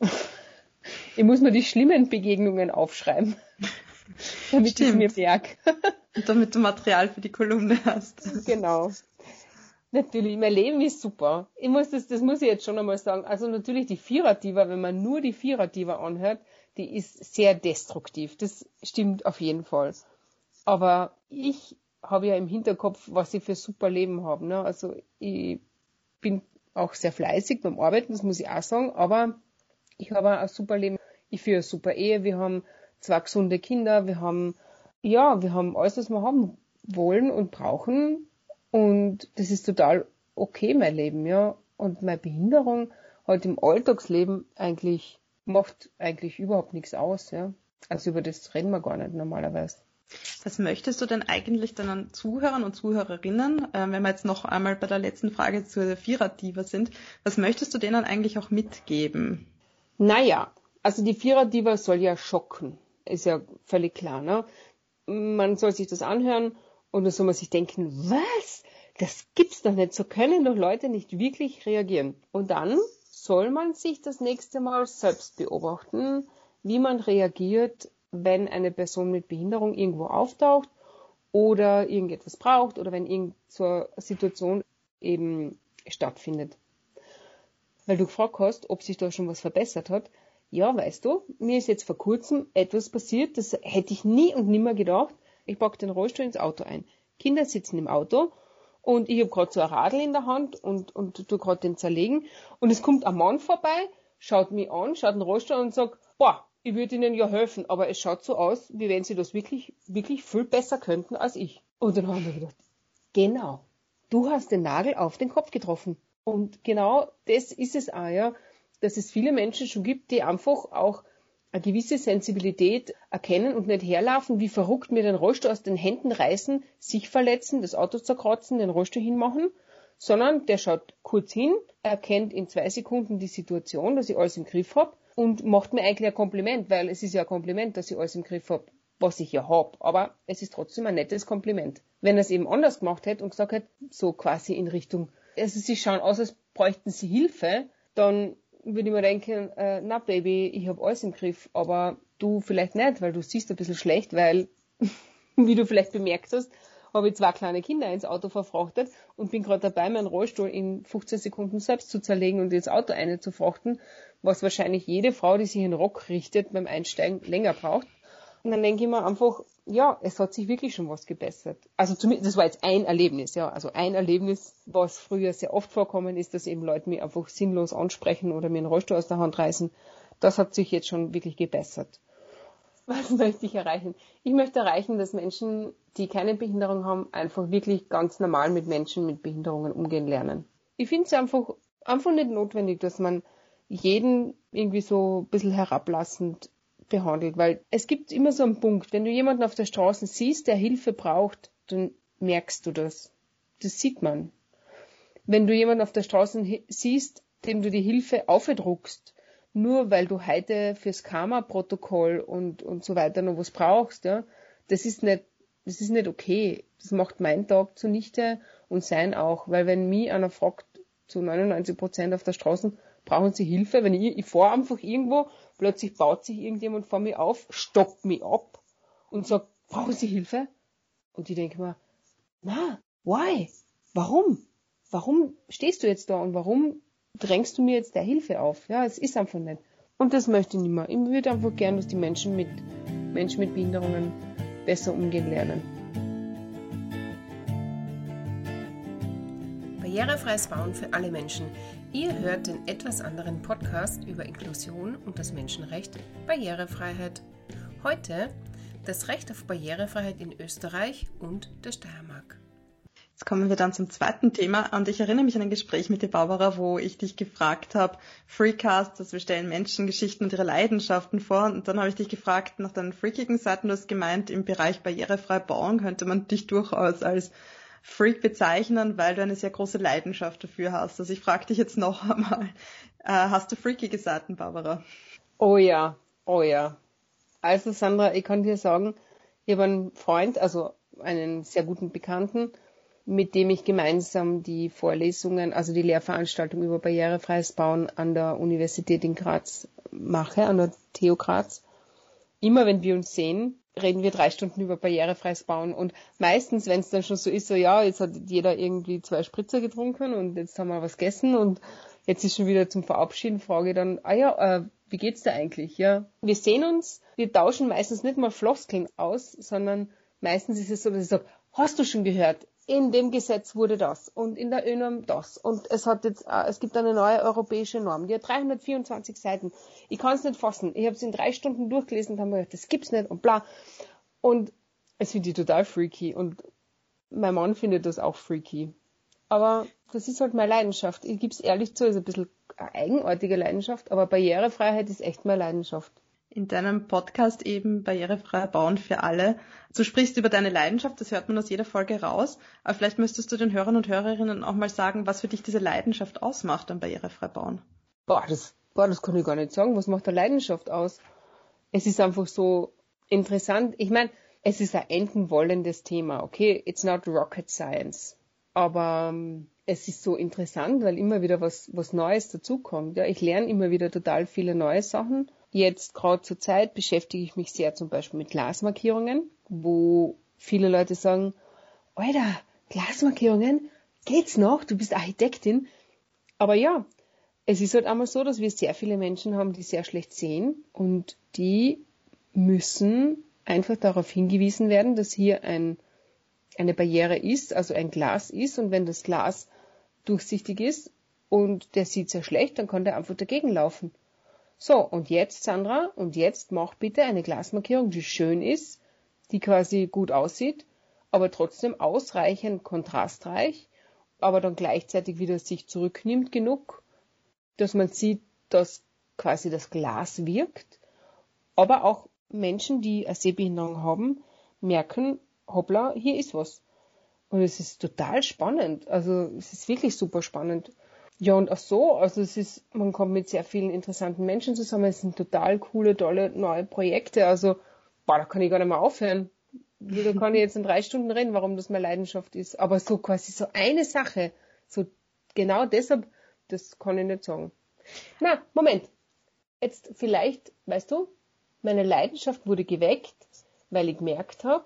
S4: Ich muss mir die schlimmen Begegnungen aufschreiben, damit ich mir merke.
S3: Und damit du Material für die Kolumne hast.
S4: Genau. Natürlich, mein Leben ist super. Ich muss das, das muss ich jetzt schon einmal sagen. Also natürlich die Viererdiva, wenn man nur die Viererdiva anhört, die ist sehr destruktiv. Das stimmt auf jeden Fall. Aber ich habe ja im Hinterkopf, was ich für super Leben habe. Ne? Also ich bin auch sehr fleißig beim Arbeiten, das muss ich auch sagen, aber ich habe ein super Leben. Ich führe eine super Ehe, wir haben zwei gesunde Kinder, wir haben, ja, wir haben alles, was wir haben wollen und brauchen. Und das ist total okay, mein Leben, ja. Und meine Behinderung halt im Alltagsleben eigentlich macht eigentlich überhaupt nichts aus, ja. Also über das reden wir gar nicht normalerweise.
S3: Was möchtest du denn eigentlich deinen Zuhörern und Zuhörerinnen, äh, wenn wir jetzt noch einmal bei der letzten Frage zur Vierer-Diva sind, was möchtest du denen eigentlich auch mitgeben?
S4: Naja, also die Vierer-Diva soll ja schocken. Ist ja völlig klar, ne? Man soll sich das anhören und dann soll man sich denken, was? Das gibt's doch nicht. So können doch Leute nicht wirklich reagieren. Und dann soll man sich das nächste Mal selbst beobachten, wie man reagiert, wenn eine Person mit Behinderung irgendwo auftaucht oder irgendetwas braucht oder wenn irgend so eine Situation eben stattfindet. Weil du gefragt hast, ob sich da schon was verbessert hat. Ja, weißt du, mir ist jetzt vor kurzem etwas passiert, das hätte ich nie und nimmer gedacht. Ich packe den Rollstuhl ins Auto ein. Kinder sitzen im Auto und ich habe gerade so ein Radl in der Hand und, und tu gerade den zerlegen und es kommt ein Mann vorbei, schaut mich an, schaut den Rollstuhl an und sagt, boah, ich würde Ihnen ja helfen, aber es schaut so aus, wie wenn Sie das wirklich, wirklich viel besser könnten als ich. Und dann haben wir gedacht, genau, du hast den Nagel auf den Kopf getroffen. Und genau das ist es auch, ja, dass es viele Menschen schon gibt, die einfach auch eine gewisse Sensibilität erkennen und nicht herlaufen, wie verrückt mir den Rollstuhl aus den Händen reißen, sich verletzen, das Auto zerkratzen, den Rollstuhl hinmachen, sondern der schaut kurz hin, erkennt in zwei Sekunden die Situation, dass ich alles im Griff hab und macht mir eigentlich ein Kompliment, weil es ist ja ein Kompliment, dass ich alles im Griff hab, was ich ja hab, aber es ist trotzdem ein nettes Kompliment. Wenn er es eben anders gemacht hätte und gesagt hätte, so quasi in Richtung, also sie schauen aus, als bräuchten sie Hilfe, dann würde ich mir denken, äh, na Baby, ich habe alles im Griff, aber du vielleicht nicht, weil du siehst ein bisschen schlecht, weil, wie du vielleicht bemerkt hast, habe ich zwei kleine Kinder ins Auto verfrachtet und bin gerade dabei, meinen Rollstuhl in 15 Sekunden selbst zu zerlegen und ins Auto eine zu frachten, was wahrscheinlich jede Frau, die sich in Rock richtet, beim Einsteigen länger braucht. Und dann denke ich mir einfach, ja, es hat sich wirklich schon was gebessert. Also zumindest, das war jetzt ein Erlebnis, ja. Also ein Erlebnis, was früher sehr oft vorkommen ist, dass eben Leute mich einfach sinnlos ansprechen oder mir einen Rollstuhl aus der Hand reißen. Das hat sich jetzt schon wirklich gebessert. Was möchte ich erreichen? Ich möchte erreichen, dass Menschen, die keine Behinderung haben, einfach wirklich ganz normal mit Menschen mit Behinderungen umgehen lernen. Ich finde es einfach, einfach nicht notwendig, dass man jeden irgendwie so ein bisschen herablassend behandelt, weil es gibt immer so einen Punkt, wenn du jemanden auf der Straße siehst, der Hilfe braucht, dann merkst du das. Das sieht man. Wenn du jemanden auf der Straße siehst, dem du die Hilfe aufdruckst, nur weil du heute fürs Karma-Protokoll und, und so weiter noch was brauchst, ja, das ist nicht, das ist nicht okay. Das macht meinen Tag zunichte und sein auch, weil wenn mich einer fragt, zu 99 Prozent auf der Straße, brauchen sie Hilfe, wenn ich, ich fahre einfach irgendwo Plötzlich baut sich irgendjemand vor mir auf, stoppt mich ab und sagt, brauchen Sie Hilfe? Und ich denke mir, na, why? Warum? Warum stehst du jetzt da und warum drängst du mir jetzt der Hilfe auf? Ja, es ist einfach nicht. Und das möchte ich nicht mehr. Ich würde einfach gern, dass die Menschen mit, Menschen mit Behinderungen besser umgehen lernen.
S2: Barrierefreies Bauen für alle Menschen. Ihr hört den etwas anderen Podcast über Inklusion und das Menschenrecht Barrierefreiheit. Heute das Recht auf Barrierefreiheit in Österreich und der Steiermark.
S3: Jetzt kommen wir dann zum zweiten Thema und ich erinnere mich an ein Gespräch mit dir, Barbara, wo ich dich gefragt habe, Freecast, dass wir stellen Menschen Geschichten und ihre Leidenschaften vor und dann habe ich dich gefragt nach deinen freakigen Seiten, du hast gemeint, im Bereich barrierefrei bauen könnte man dich durchaus als Freak bezeichnen, weil du eine sehr große Leidenschaft dafür hast. Also ich frage dich jetzt noch einmal, äh, hast du freakige Seiten, Barbara?
S4: Oh ja, oh ja. Also Sandra, ich kann dir sagen, ich habe einen Freund, also einen sehr guten Bekannten, mit dem ich gemeinsam die Vorlesungen, also die Lehrveranstaltung über barrierefreies Bauen an der Universität in Graz mache, an der TU Graz. Immer wenn wir uns sehen, reden wir drei Stunden über barrierefreies Bauen. Und meistens, wenn es dann schon so ist, so ja, jetzt hat jeder irgendwie zwei Spritzer getrunken und jetzt haben wir was gegessen und jetzt ist schon wieder zum Verabschieden, frage dann, ah ja, äh, wie geht's da eigentlich? Ja, wir sehen uns, wir tauschen meistens nicht mal Floskeln aus, sondern meistens ist es so, dass ich sage, hast du schon gehört? In dem Gesetz wurde das und in der ÖNORM das und es hat jetzt, äh, es gibt eine neue europäische Norm, die hat 324 Seiten. Ich kann es nicht fassen. Ich habe es in drei Stunden durchgelesen und habe mir gedacht, das gibt's nicht und bla. Und es finde ich total freaky und mein Mann findet das auch freaky. Aber das ist halt meine Leidenschaft. Ich gebe es ehrlich zu, ist ein bisschen eine eigenartige Leidenschaft, aber Barrierefreiheit ist echt meine Leidenschaft
S3: in deinem Podcast eben barrierefrei bauen für alle. Du sprichst über deine Leidenschaft, das hört man aus jeder Folge raus. Aber vielleicht müsstest du den Hörern und Hörerinnen auch mal sagen, was für dich diese Leidenschaft ausmacht am barrierefrei bauen.
S4: Boah, das, boah, das kann ich gar nicht sagen. Was macht der Leidenschaft aus? Es ist einfach so interessant. Ich meine, es ist ein enden wollendes Thema, okay? It's not rocket science. Aber ähm, es ist so interessant, weil immer wieder was, was Neues dazukommt. Ja, ich lerne immer wieder total viele neue Sachen Jetzt gerade zur Zeit beschäftige ich mich sehr zum Beispiel mit Glasmarkierungen, wo viele Leute sagen, Alter, Glasmarkierungen, geht's noch? Du bist Architektin. Aber ja, es ist halt einmal so, dass wir sehr viele Menschen haben, die sehr schlecht sehen und die müssen einfach darauf hingewiesen werden, dass hier ein, eine Barriere ist, also ein Glas ist und wenn das Glas durchsichtig ist und der sieht sehr schlecht, dann kann der einfach dagegen laufen. So, und jetzt, Sandra, und jetzt mach bitte eine Glasmarkierung, die schön ist, die quasi gut aussieht, aber trotzdem ausreichend kontrastreich, aber dann gleichzeitig wieder sich zurücknimmt genug, dass man sieht, dass quasi das Glas wirkt Aber auch Menschen, die eine Sehbehinderung haben, merken, hoppla, hier ist was. Und es ist total spannend. Also es ist wirklich super spannend. Ja, und auch so, also es ist, man kommt mit sehr vielen interessanten Menschen zusammen. Es sind total coole, tolle neue Projekte. Also, boah, da kann ich gar nicht mehr aufhören. Da kann ich jetzt in drei Stunden reden, warum das meine Leidenschaft ist. Aber so quasi so eine Sache, so genau deshalb, das kann ich nicht sagen. Na, Moment. Jetzt vielleicht, weißt du, meine Leidenschaft wurde geweckt, weil ich gemerkt habe,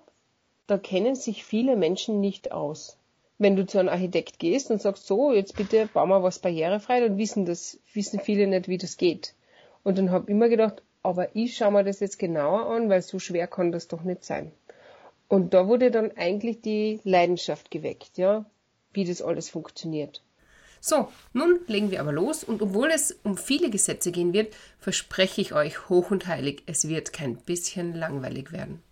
S4: da kennen sich viele Menschen nicht aus wenn du zu einem Architekt gehst und sagst, so, jetzt bitte bauen wir was barrierefrei, dann wissen das, wissen viele nicht, wie das geht. Und dann habe ich immer gedacht, aber ich schaue mir das jetzt genauer an, weil so schwer kann das doch nicht sein. Und da wurde dann eigentlich die Leidenschaft geweckt, ja, wie das alles funktioniert.
S2: So, nun legen wir aber los und obwohl es um viele Gesetze gehen wird, verspreche ich euch hoch und heilig, es wird kein bisschen langweilig werden.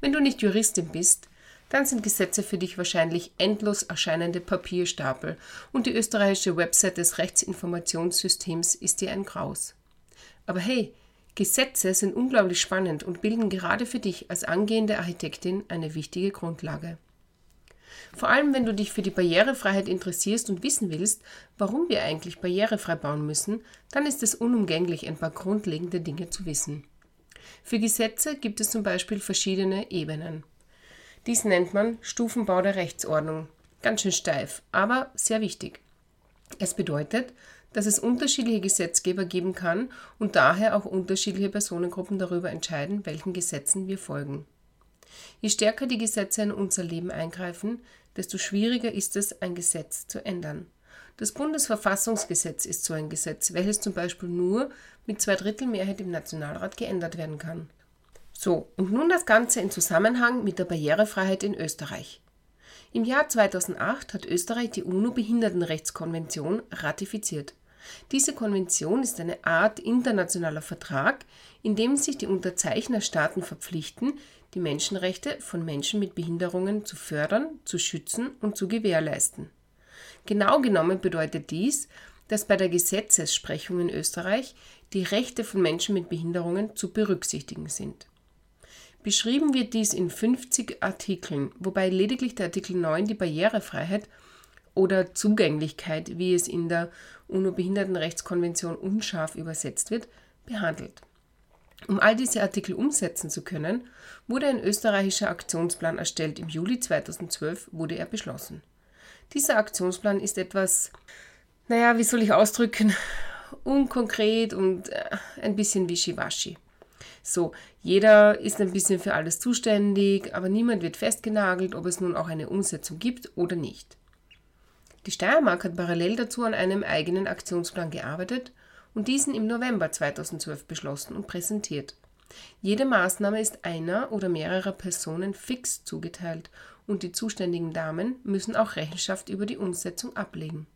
S2: Wenn du nicht Juristin bist, dann sind Gesetze für dich wahrscheinlich endlos erscheinende Papierstapel und die österreichische Website des Rechtsinformationssystems ist dir ein Graus. Aber hey, Gesetze sind unglaublich spannend und bilden gerade für dich als angehende Architektin eine wichtige Grundlage. Vor allem, wenn du dich für die Barrierefreiheit interessierst und wissen willst, warum wir eigentlich barrierefrei bauen müssen, dann ist es unumgänglich, ein paar grundlegende Dinge zu wissen. Für Gesetze gibt es zum Beispiel verschiedene Ebenen. Dies nennt man Stufenbau der Rechtsordnung. Ganz schön steif, aber sehr wichtig. Es bedeutet, dass es unterschiedliche Gesetzgeber geben kann und daher auch unterschiedliche Personengruppen darüber entscheiden, welchen Gesetzen wir folgen. Je stärker die Gesetze in unser Leben eingreifen, desto schwieriger ist es, ein Gesetz zu ändern. Das Bundesverfassungsgesetz ist so ein Gesetz, welches zum Beispiel nur mit Zweidrittelmehrheit im Nationalrat geändert werden kann. So, und nun das Ganze in Zusammenhang mit der Barrierefreiheit in Österreich. Im Jahr 2008 hat Österreich die UNO-Behindertenrechtskonvention ratifiziert. Diese Konvention ist eine Art internationaler Vertrag, in dem sich die Unterzeichnerstaaten verpflichten, die Menschenrechte von Menschen mit Behinderungen zu fördern, zu schützen und zu gewährleisten. Genau genommen bedeutet dies, dass bei der Gesetzessprechung in Österreich die Rechte von Menschen mit Behinderungen zu berücksichtigen sind. Beschrieben wird dies in 50 Artikeln, wobei lediglich der Artikel 9 die Barrierefreiheit oder Zugänglichkeit, wie es in der UNO-Behindertenrechtskonvention unscharf übersetzt wird, behandelt. Um all diese Artikel umsetzen zu können, wurde ein österreichischer Aktionsplan erstellt. Im Juli 2012 wurde er beschlossen. Dieser Aktionsplan ist etwas, naja, wie soll ich ausdrücken, unkonkret und äh, ein bisschen wischiwaschi. So, jeder ist ein bisschen für alles zuständig, aber niemand wird festgenagelt, ob es nun auch eine Umsetzung gibt oder nicht. Die Steiermark hat parallel dazu an einem eigenen Aktionsplan gearbeitet und diesen im November 2012 beschlossen und präsentiert. Jede Maßnahme ist einer oder mehrerer Personen fix zugeteilt und die zuständigen Damen müssen auch Rechenschaft über die Umsetzung ablegen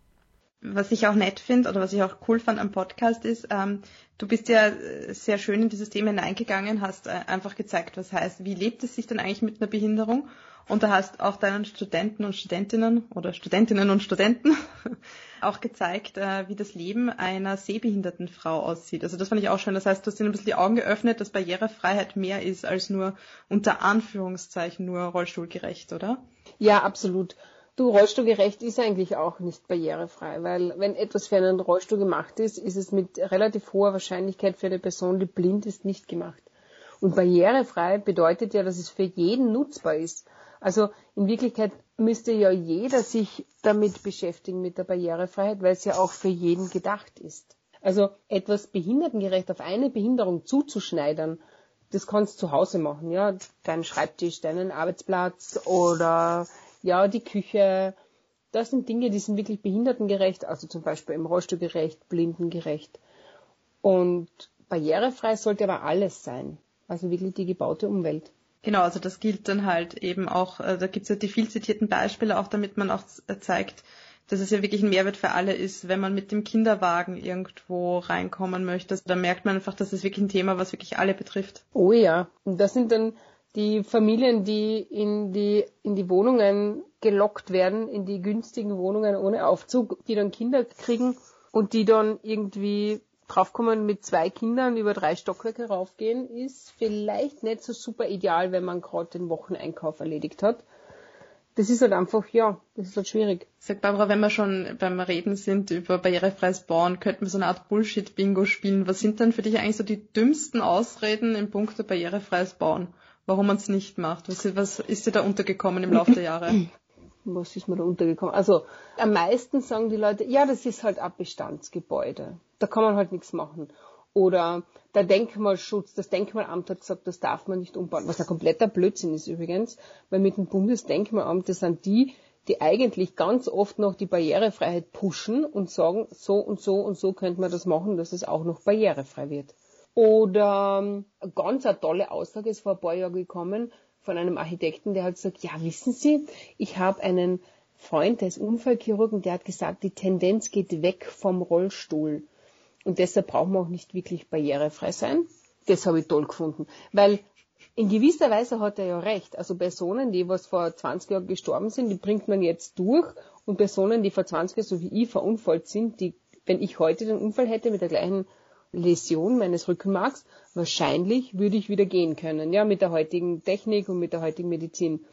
S3: was ich auch nett finde oder was ich auch cool fand am Podcast ist, ähm, du bist ja sehr schön in dieses Thema hineingegangen, hast äh, einfach gezeigt, was heißt, wie lebt es sich denn eigentlich mit einer Behinderung und da hast auch deinen Studenten und Studentinnen oder Studentinnen und Studenten auch gezeigt, äh, wie das Leben einer sehbehinderten Frau aussieht. Also das fand ich auch schön. Das heißt, du hast ihnen ein bisschen die Augen geöffnet, dass Barrierefreiheit mehr ist als nur unter Anführungszeichen nur rollstuhlgerecht, oder?
S4: Ja, absolut. Du, Rollstuhlgerecht ist eigentlich auch nicht barrierefrei, weil wenn etwas für einen Rollstuhl gemacht ist, ist es mit relativ hoher Wahrscheinlichkeit für eine Person, die blind ist, nicht gemacht. Und barrierefrei bedeutet ja, dass es für jeden nutzbar ist. Also in Wirklichkeit müsste ja jeder sich damit beschäftigen mit der Barrierefreiheit, weil es ja auch für jeden gedacht ist. Also etwas behindertengerecht auf eine Behinderung zuzuschneidern, das kannst du zu Hause machen, ja, deinen Schreibtisch, deinen Arbeitsplatz oder ja, die Küche, das sind Dinge, die sind wirklich behindertengerecht, also zum Beispiel im Rollstuhl gerecht, blindengerecht. Und barrierefrei sollte aber alles sein. Also wirklich die gebaute Umwelt.
S3: Genau, also das gilt dann halt eben auch, äh, da gibt es ja die viel zitierten Beispiele auch, damit man auch zeigt, dass es ja wirklich ein Mehrwert für alle ist, wenn man mit dem Kinderwagen irgendwo reinkommen möchte. Also da merkt man einfach, dass es wirklich ein Thema, was wirklich alle betrifft.
S4: Oh ja, und das sind dann die Familien, die in die, in die Wohnungen gelockt werden, in die günstigen Wohnungen ohne Aufzug, die dann Kinder kriegen und die dann irgendwie draufkommen, mit zwei Kindern über drei Stockwerke raufgehen, ist vielleicht nicht so super ideal, wenn man gerade den Wocheneinkauf erledigt hat. Das ist halt einfach, ja, das ist halt schwierig.
S3: Sag Barbara, wenn wir schon beim Reden sind über barrierefreies Bauen, könnten wir so eine Art Bullshit-Bingo spielen. Was sind denn für dich eigentlich so die dümmsten Ausreden im Punkt barrierefreies Bauen? Warum man es nicht macht? Was, was ist dir da untergekommen im Laufe der Jahre?
S4: Was ist mir da untergekommen? Also am meisten sagen die Leute, ja, das ist halt ein Bestandsgebäude. Da kann man halt nichts machen. Oder der Denkmalschutz, das Denkmalamt hat gesagt, das darf man nicht umbauen, was ein kompletter Blödsinn ist übrigens, weil mit dem Bundesdenkmalamt, das sind die, die eigentlich ganz oft noch die Barrierefreiheit pushen und sagen, so und so und so könnte man das machen, dass es auch noch barrierefrei wird. Oder ähm, ganz eine tolle Aussage ist vor ein paar Jahren gekommen von einem Architekten, der hat gesagt, ja, wissen Sie, ich habe einen Freund, der ist Unfallchirurg und der hat gesagt, die Tendenz geht weg vom Rollstuhl. Und deshalb brauchen wir auch nicht wirklich barrierefrei sein. Das habe ich toll gefunden. Weil in gewisser Weise hat er ja recht. Also Personen, die was vor 20 Jahren gestorben sind, die bringt man jetzt durch. Und Personen, die vor 20 Jahren, so wie ich, verunfallt sind, die, wenn ich heute den Unfall hätte mit der gleichen Läsion meines Rückenmarks, wahrscheinlich würde ich wieder gehen können. Ja, mit der heutigen Technik und mit der heutigen Medizin.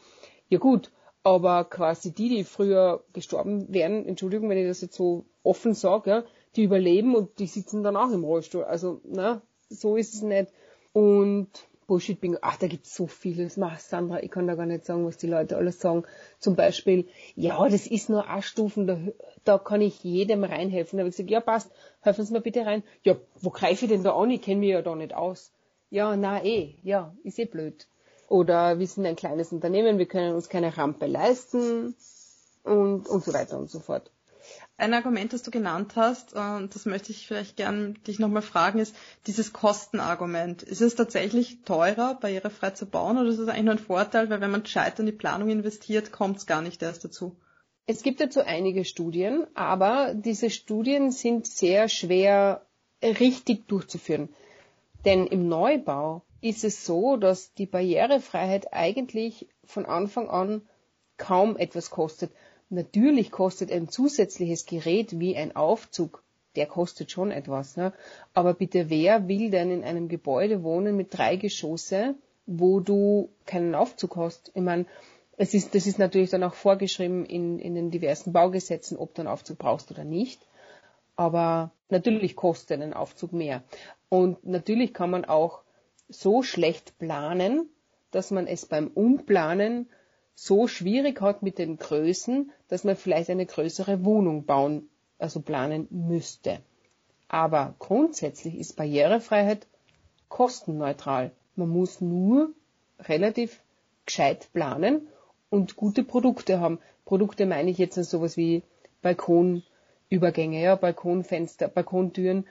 S4: Ja gut, aber quasi die, die früher gestorben wären, Entschuldigung, wenn ich das jetzt so offen sage, ja, die überleben und die sitzen dann auch im Rollstuhl. Also, na, so ist es nicht. Und Bullshit Bingo, ach, da gibt's so vieles. Mach, Sandra, ich kann da gar nicht sagen, was die Leute alles sagen. Zum Beispiel, ja, das ist nur A-Stufen, da, da kann ich jedem reinhelfen. Da habe ich gesagt, ja, passt, helfen Sie mir bitte rein. Ja, wo greife ich denn da an? Ich kenne mich ja da nicht aus. Ja, na eh, ja, ist eh blöd. Oder wir sind ein kleines Unternehmen, wir können uns keine Rampe leisten und, und so weiter und so fort.
S3: Ein Argument, das du genannt hast, und das möchte ich vielleicht gern dich nochmal fragen, ist dieses Kostenargument. Ist es tatsächlich teurer, barrierefrei zu bauen, oder ist es eigentlich nur ein Vorteil, weil wenn man gescheit in die Planung investiert, kommt es gar nicht erst dazu?
S4: Es gibt dazu einige Studien, aber diese Studien sind sehr schwer richtig durchzuführen. Denn im Neubau ist es so, dass die Barrierefreiheit eigentlich von Anfang an kaum etwas kostet. Natürlich kostet ein zusätzliches Gerät wie ein Aufzug, der kostet schon etwas. Ne? Aber bitte, wer will denn in einem Gebäude wohnen mit drei Geschosse, wo du keinen Aufzug hast? Ich meine, es ist, das ist natürlich dann auch vorgeschrieben in, in den diversen Baugesetzen, ob du einen Aufzug brauchst oder nicht. Aber natürlich kostet ein Aufzug mehr. Und natürlich kann man auch so schlecht planen, dass man es beim Umplanen so schwierig hat mit den Größen, dass man vielleicht eine größere Wohnung bauen, also planen müsste. Aber grundsätzlich ist Barrierefreiheit kostenneutral. Man muss nur relativ gescheit planen und gute Produkte haben. Produkte meine ich jetzt sowas wie Balkonübergänge, ja, Balkonfenster, Balkontüren,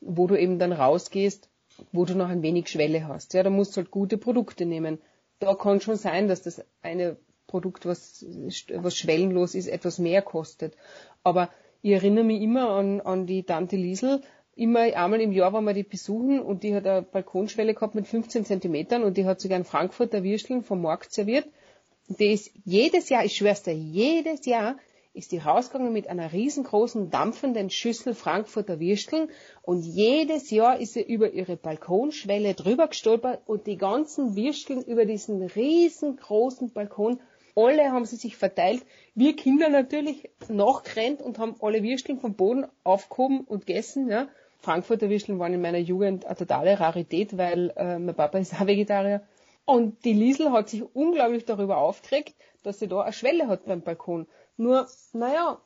S4: wo du eben dann rausgehst wo du noch ein wenig Schwelle hast. Ja, da musst du halt gute Produkte nehmen. Da kann schon sein, dass das eine Produkt, was, was schwellenlos ist, etwas mehr kostet. Aber ich erinnere mich immer an, an die Tante Liesel, immer einmal im Jahr waren wir die besuchen und die hat eine Balkonschwelle gehabt mit 15 Zentimetern und die hat sogar einen Frankfurter Würsteln vom Markt serviert. Ist jedes Jahr, ich schwör's dir, jedes Jahr ist die rausgegangen mit einer riesengroßen dampfenden Schüssel Frankfurter Würsteln und jedes Jahr ist sie über ihre Balkonschwelle drüber gestolpert und die ganzen Würsteln über diesen riesengroßen Balkon, alle haben sie sich verteilt. Wir Kinder natürlich nachgerannt und haben alle Würsteln vom Boden aufgehoben und gegessen. Ja. Frankfurter Würsteln waren in meiner Jugend eine totale Rarität, weil äh, mein Papa ist auch Vegetarier. Und die Liesel hat sich unglaublich darüber aufgeregt, dass sie da eine Schwelle hat beim Balkon. Nur, naja,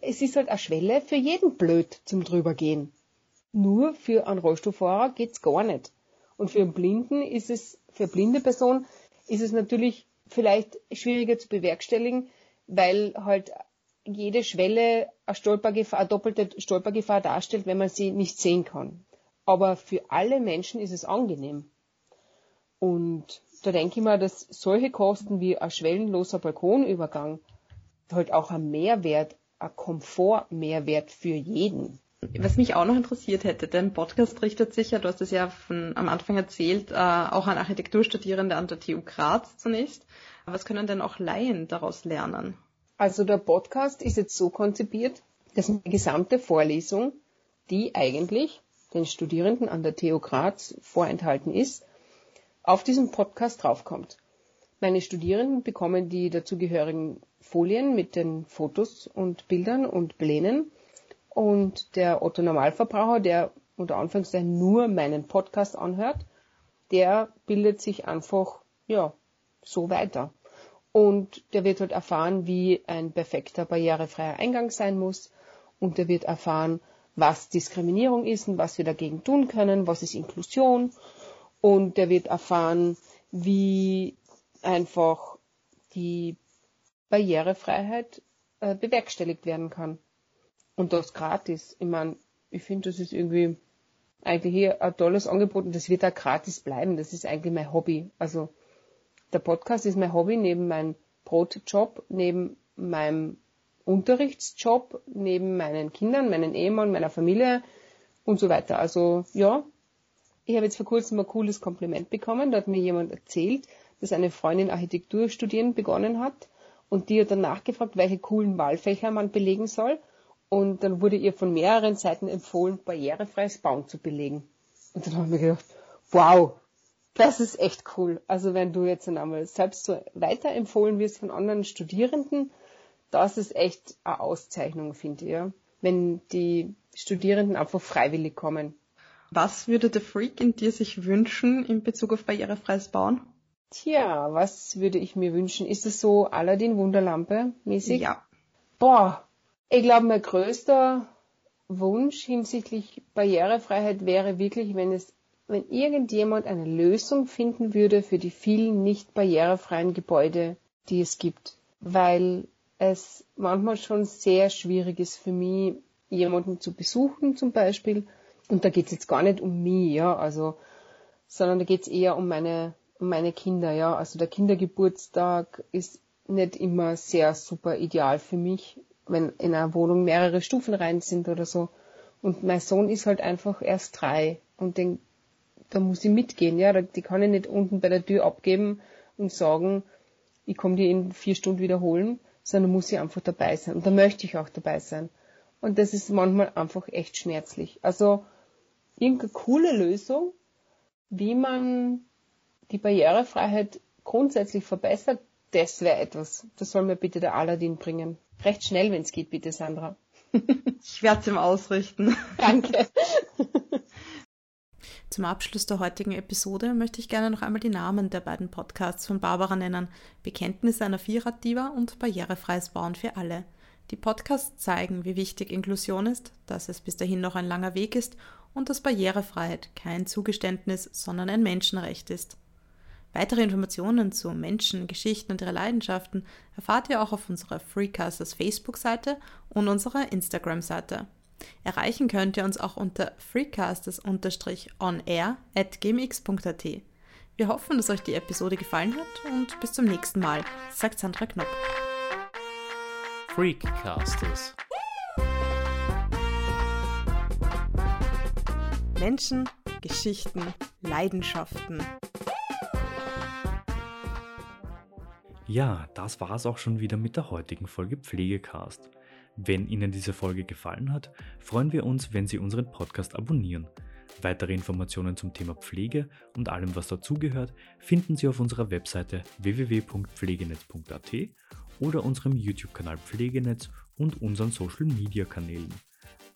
S4: es ist halt eine Schwelle für jeden blöd zum drübergehen. Nur für einen Rollstuhlfahrer geht's gar nicht. Und für einen Blinden ist es, für eine blinde Person ist es natürlich vielleicht schwieriger zu bewerkstelligen, weil halt jede Schwelle eine, Stolpergefahr, eine doppelte Stolpergefahr darstellt, wenn man sie nicht sehen kann. Aber für alle Menschen ist es angenehm. Und da denke ich mal, dass solche Kosten wie ein schwellenloser Balkonübergang halt auch ein Mehrwert, ein Komfortmehrwert für jeden.
S3: Was mich auch noch interessiert hätte, dein Podcast richtet sich ja, du hast es ja von, am Anfang erzählt, äh, auch an Architekturstudierende an der TU Graz zunächst. Was können denn auch Laien daraus lernen?
S4: Also der Podcast ist jetzt so konzipiert, dass eine gesamte Vorlesung, die eigentlich den Studierenden an der TU Graz vorenthalten ist, auf diesen Podcast draufkommt. Meine Studierenden bekommen die dazugehörigen Folien mit den Fotos und Bildern und Plänen und der Otto Normalverbraucher, der unter Anführungszeichen nur meinen Podcast anhört, der bildet sich einfach, ja, so weiter. Und der wird halt erfahren, wie ein perfekter barrierefreier Eingang sein muss. Und der wird erfahren, was Diskriminierung ist und was wir dagegen tun können, was ist Inklusion. Und der wird erfahren, wie einfach die Barrierefreiheit äh, bewerkstelligt werden kann. Und das gratis. Ich meine, ich finde, das ist irgendwie eigentlich hier ein tolles Angebot und das wird auch gratis bleiben. Das ist eigentlich mein Hobby. Also der Podcast ist mein Hobby neben meinem Brotjob, neben meinem Unterrichtsjob, neben meinen Kindern, meinen Ehemann, meiner Familie und so weiter. Also ja, ich habe jetzt vor kurzem ein cooles Kompliment bekommen. Da hat mir jemand erzählt, dass eine Freundin Architektur studieren begonnen hat und die hat dann nachgefragt, welche coolen Wahlfächer man belegen soll. Und dann wurde ihr von mehreren Seiten empfohlen, barrierefreies Bauen zu belegen. Und dann habe ich mir gedacht, wow, das ist echt cool. Also wenn du jetzt einmal selbst so weiterempfohlen wirst von anderen Studierenden, das ist echt eine Auszeichnung, finde ich. Ja? Wenn die Studierenden einfach freiwillig kommen.
S3: Was würde der Freak in dir sich wünschen in Bezug auf barrierefreies Bauen?
S4: Tja, was würde ich mir wünschen? Ist es so Aladdin Wunderlampe mäßig?
S3: Ja.
S4: Boah, ich glaube, mein größter Wunsch hinsichtlich Barrierefreiheit wäre wirklich, wenn es, wenn irgendjemand eine Lösung finden würde für die vielen nicht barrierefreien Gebäude, die es gibt. Weil es manchmal schon sehr schwierig ist für mich, jemanden zu besuchen zum Beispiel. Und da geht es jetzt gar nicht um mich, ja, also, sondern da geht es eher um meine, um meine Kinder, ja. Also der Kindergeburtstag ist nicht immer sehr super ideal für mich, wenn in einer Wohnung mehrere Stufen rein sind oder so. Und mein Sohn ist halt einfach erst drei und den, da muss ich mitgehen, ja. Die kann ich nicht unten bei der Tür abgeben und sagen, ich komme die in vier Stunden wiederholen, sondern muss ich einfach dabei sein. Und da möchte ich auch dabei sein. Und das ist manchmal einfach echt schmerzlich. Also irgendeine coole Lösung, wie man die Barrierefreiheit grundsätzlich verbessert, das wäre etwas. Das soll mir bitte der Aladdin bringen. Recht schnell, wenn es geht, bitte, Sandra.
S3: ich werde es ihm ausrichten.
S4: Danke.
S3: Zum Abschluss der heutigen Episode möchte ich gerne noch einmal die Namen der beiden Podcasts von Barbara nennen. Bekenntnisse einer Vierraddiva und Barrierefreies Bauen für alle. Die Podcasts zeigen, wie wichtig Inklusion ist, dass es bis dahin noch ein langer Weg ist und dass Barrierefreiheit kein Zugeständnis, sondern ein Menschenrecht ist. Weitere Informationen zu Menschen, Geschichten und ihre Leidenschaften erfahrt ihr auch auf unserer Freecasters Facebook-Seite und unserer Instagram-Seite. Erreichen könnt ihr uns auch unter freecasters-onair. Wir hoffen, dass euch die Episode gefallen hat und bis zum nächsten Mal, sagt Sandra Knopp. Freakcasters Menschen, Geschichten, Leidenschaften.
S1: Ja, das war es auch schon wieder mit der heutigen Folge Pflegecast. Wenn Ihnen diese Folge gefallen hat, freuen wir uns, wenn Sie unseren Podcast abonnieren. Weitere Informationen zum Thema Pflege und allem, was dazugehört, finden Sie auf unserer Webseite www.pflegenetz.at oder unserem YouTube-Kanal Pflegenetz und unseren Social-Media-Kanälen.